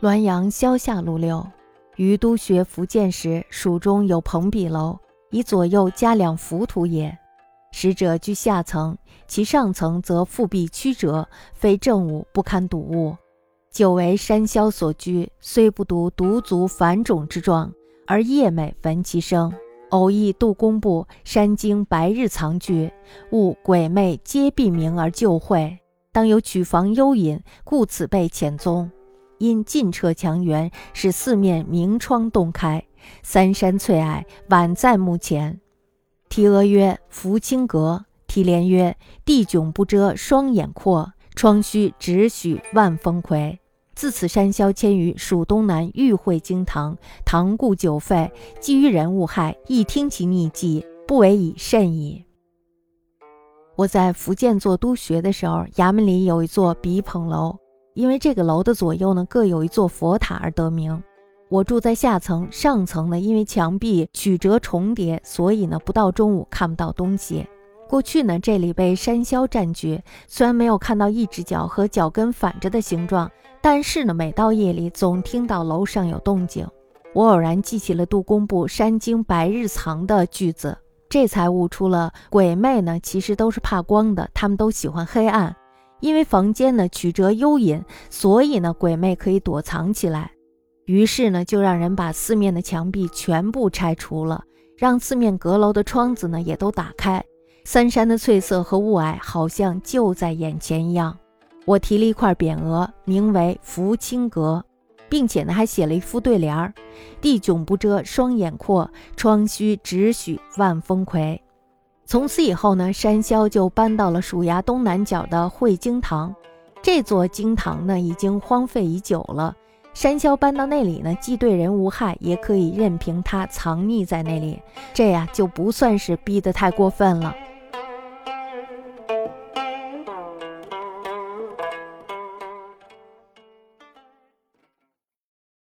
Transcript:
滦阳萧下路六，于都学福建时，蜀中有蓬壁楼，以左右加两浮屠也。使者居下层，其上层则复壁曲折，非正午，不堪睹物。久为山魈所居，虽不独独足繁种之状，而夜美闻其声。偶忆杜工部山经白日藏具，悟鬼魅皆避明而就会，当有曲房幽隐，故此被遣踪。因尽撤墙垣，使四面明窗洞开，三山翠霭宛在目前。题额曰“福清阁”，题联曰“地迥不遮，双眼阔，窗虚只许万峰魁”。自此山魈迁于蜀东南玉会经堂，堂故久废，基于人物害，亦听其匿迹，不为以甚矣。我在福建做督学的时候，衙门里有一座笔捧楼。因为这个楼的左右呢各有一座佛塔而得名。我住在下层，上层呢因为墙壁曲折重叠，所以呢不到中午看不到东西。过去呢这里被山魈占据，虽然没有看到一只脚和脚跟反着的形状，但是呢每到夜里总听到楼上有动静。我偶然记起了杜工部山经白日藏的句子，这才悟出了鬼魅呢其实都是怕光的，他们都喜欢黑暗。因为房间呢曲折幽隐，所以呢鬼魅可以躲藏起来。于是呢就让人把四面的墙壁全部拆除了，让四面阁楼的窗子呢也都打开。三山的翠色和雾霭好像就在眼前一样。我提了一块匾额，名为“福清阁”，并且呢还写了一副对联儿：“地迥不遮，双眼阔；窗虚只许万峰魁。”从此以后呢，山魈就搬到了蜀衙东南角的汇经堂。这座经堂呢，已经荒废已久了。山魈搬到那里呢，既对人无害，也可以任凭他藏匿在那里。这呀，就不算是逼得太过分了。